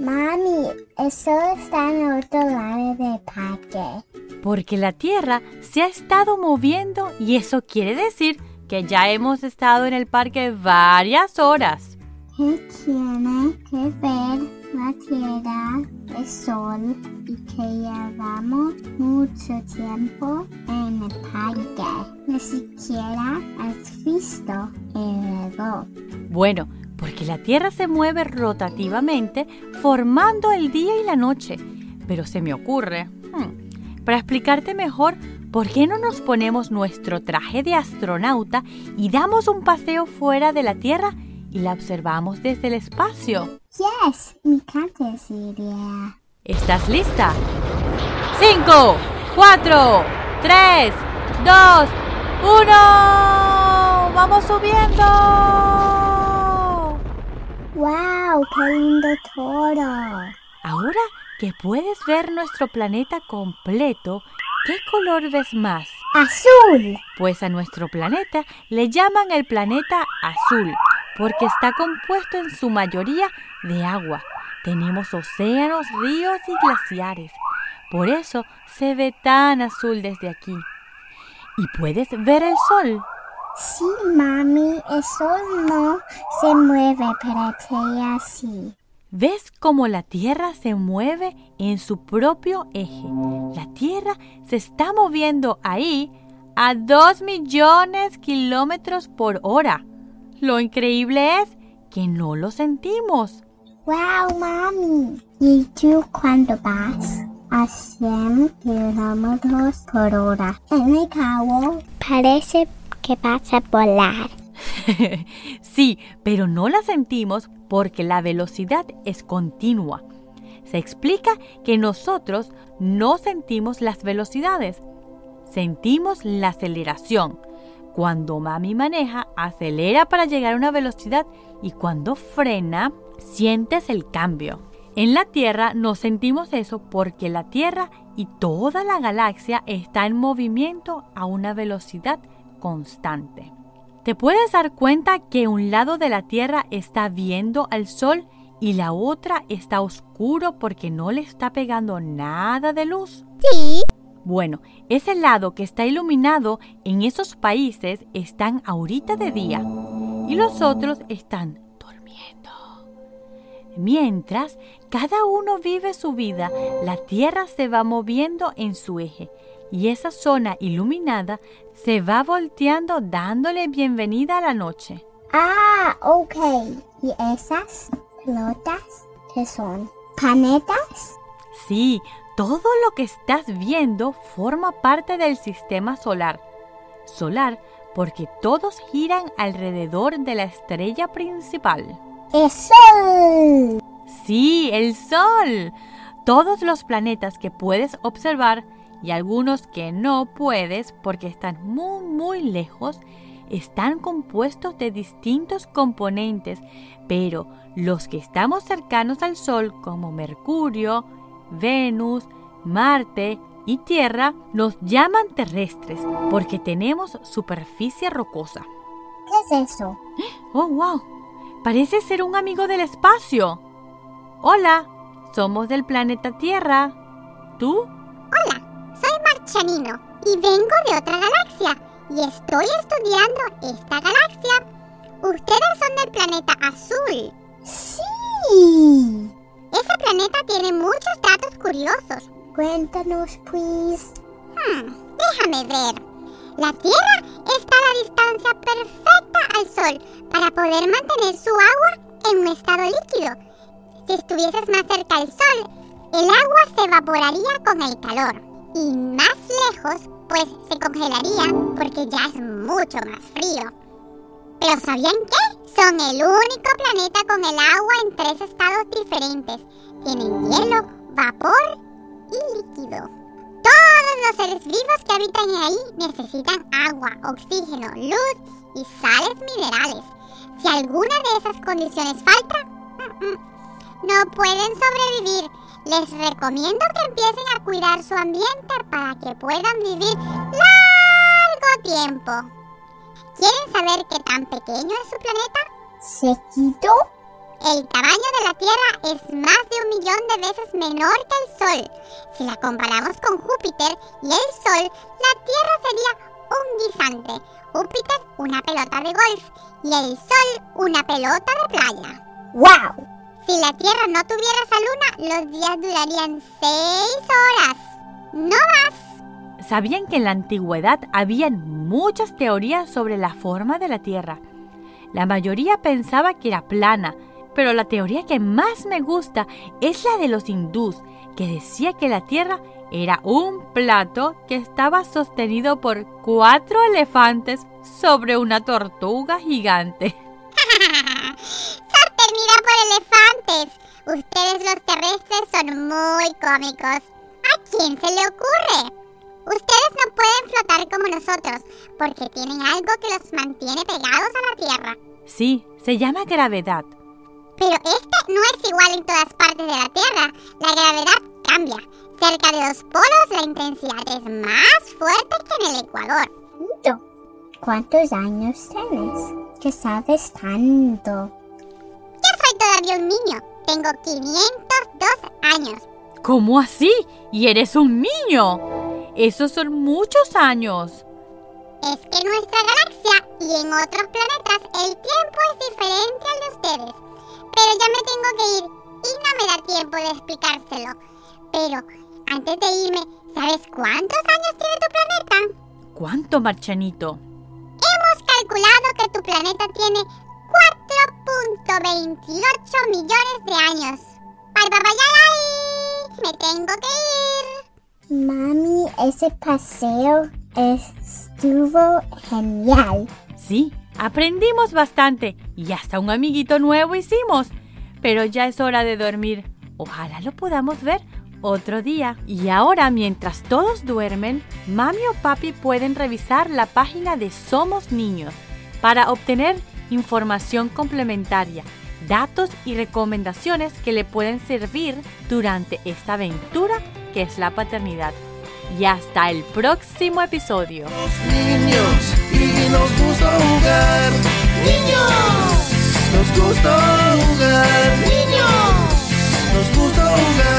Mami, eso está en otro lado del parque. Porque la Tierra se ha estado moviendo y eso quiere decir que ya hemos estado en el parque varias horas. ¿Qué tiene que ver la Tierra, el Sol y que llevamos mucho tiempo en el parque? Ni siquiera has visto el reloj. Bueno, porque la Tierra se mueve rotativamente formando el día y la noche. Pero se me ocurre, hmm, para explicarte mejor, ¿por qué no nos ponemos nuestro traje de astronauta y damos un paseo fuera de la Tierra y la observamos desde el espacio? Yes, me encanta esa idea. ¿Estás lista? ¡Cinco! ¡Cuatro! ¡Tres! ¡Dos! ¡Uno! ¡Vamos subiendo! ¡Wow! ¡Qué lindo todo! Ahora que puedes ver nuestro planeta completo, ¿qué color ves más? ¡Azul! Pues a nuestro planeta le llaman el planeta azul, porque está compuesto en su mayoría de agua. Tenemos océanos, ríos y glaciares. Por eso se ve tan azul desde aquí. ¿Y puedes ver el sol? Sí, mami, el sol no se mueve, pero ella sí. ¿Ves cómo la Tierra se mueve en su propio eje? La Tierra se está moviendo ahí a 2 millones kilómetros por hora. Lo increíble es que no lo sentimos. ¡Wow, mami! ¿Y tú cuándo vas? A 100 kilómetros por hora. En el cabo parece que vas a volar. sí, pero no la sentimos porque la velocidad es continua. Se explica que nosotros no sentimos las velocidades, sentimos la aceleración. Cuando mami maneja, acelera para llegar a una velocidad y cuando frena, sientes el cambio. En la Tierra no sentimos eso porque la Tierra y toda la galaxia está en movimiento a una velocidad constante. ¿Te puedes dar cuenta que un lado de la Tierra está viendo al Sol y la otra está oscuro porque no le está pegando nada de luz? Sí. Bueno, ese lado que está iluminado en esos países están ahorita de día y los otros están durmiendo. Mientras cada uno vive su vida, la Tierra se va moviendo en su eje y esa zona iluminada se va volteando dándole bienvenida a la noche. Ah, ok. ¿Y esas pelotas qué son? ¿Planetas? Sí, todo lo que estás viendo forma parte del sistema solar. Solar porque todos giran alrededor de la estrella principal. ¡El Sol! Sí, el Sol. Todos los planetas que puedes observar y algunos que no puedes porque están muy muy lejos están compuestos de distintos componentes, pero los que estamos cercanos al Sol como Mercurio, Venus, Marte y Tierra nos llaman terrestres porque tenemos superficie rocosa. ¿Qué es eso? ¡Oh, wow! Parece ser un amigo del espacio. Hola, somos del planeta Tierra. ¿Tú? Marchanino y vengo de otra galaxia y estoy estudiando esta galaxia. Ustedes son del planeta azul. Sí. Ese planeta tiene muchos datos curiosos. Cuéntanos, please. Hmm, déjame ver. La Tierra está a la distancia perfecta al Sol para poder mantener su agua en un estado líquido. Si estuvieses más cerca del Sol, el agua se evaporaría con el calor. Y más lejos, pues se congelaría porque ya es mucho más frío. Pero ¿sabían qué? Son el único planeta con el agua en tres estados diferentes. Tienen hielo, vapor y líquido. Todos los seres vivos que habitan ahí necesitan agua, oxígeno, luz y sales minerales. Si alguna de esas condiciones falta, mm, mm, no pueden sobrevivir. Les recomiendo que empiecen a cuidar su ambiente para que puedan vivir largo tiempo. ¿Quieren saber qué tan pequeño es su planeta? ¿Sequito? El tamaño de la Tierra es más de un millón de veces menor que el Sol. Si la comparamos con Júpiter y el Sol, la Tierra sería un guisante. Júpiter una pelota de golf y el Sol una pelota de playa. ¡Wow! Si la Tierra no tuviera esa luna, los días durarían seis horas. No más. ¿Sabían que en la antigüedad habían muchas teorías sobre la forma de la Tierra? La mayoría pensaba que era plana, pero la teoría que más me gusta es la de los hindús, que decía que la Tierra era un plato que estaba sostenido por cuatro elefantes sobre una tortuga gigante. Ustedes los terrestres son muy cómicos. ¿A quién se le ocurre? Ustedes no pueden flotar como nosotros porque tienen algo que los mantiene pegados a la Tierra. Sí, se llama gravedad. Pero este no es igual en todas partes de la Tierra. La gravedad cambia. Cerca de los polos la intensidad es más fuerte que en el Ecuador. ¿Cuántos años tienes? ¿Qué sabes tanto? Yo soy todavía un niño. Tengo 502 años. ¿Cómo así? ¿Y eres un niño? Esos son muchos años. Es que en nuestra galaxia y en otros planetas el tiempo es diferente al de ustedes. Pero ya me tengo que ir y no me da tiempo de explicárselo. Pero antes de irme, ¿sabes cuántos años tiene tu planeta? ¿Cuánto, Marchanito? Hemos calculado que tu planeta tiene 4.28 millones de años. Bye, bye, bye, Me tengo que ir. Mami, ese paseo estuvo genial. Sí, aprendimos bastante y hasta un amiguito nuevo hicimos. Pero ya es hora de dormir. Ojalá lo podamos ver otro día. Y ahora, mientras todos duermen, mami o papi pueden revisar la página de Somos Niños para obtener información complementaria, datos y recomendaciones que le pueden servir durante esta aventura que es la paternidad. Y hasta el próximo episodio. Los niños y nos gusta jugar. Niños, nos gusta jugar. Niños, nos gusta jugar.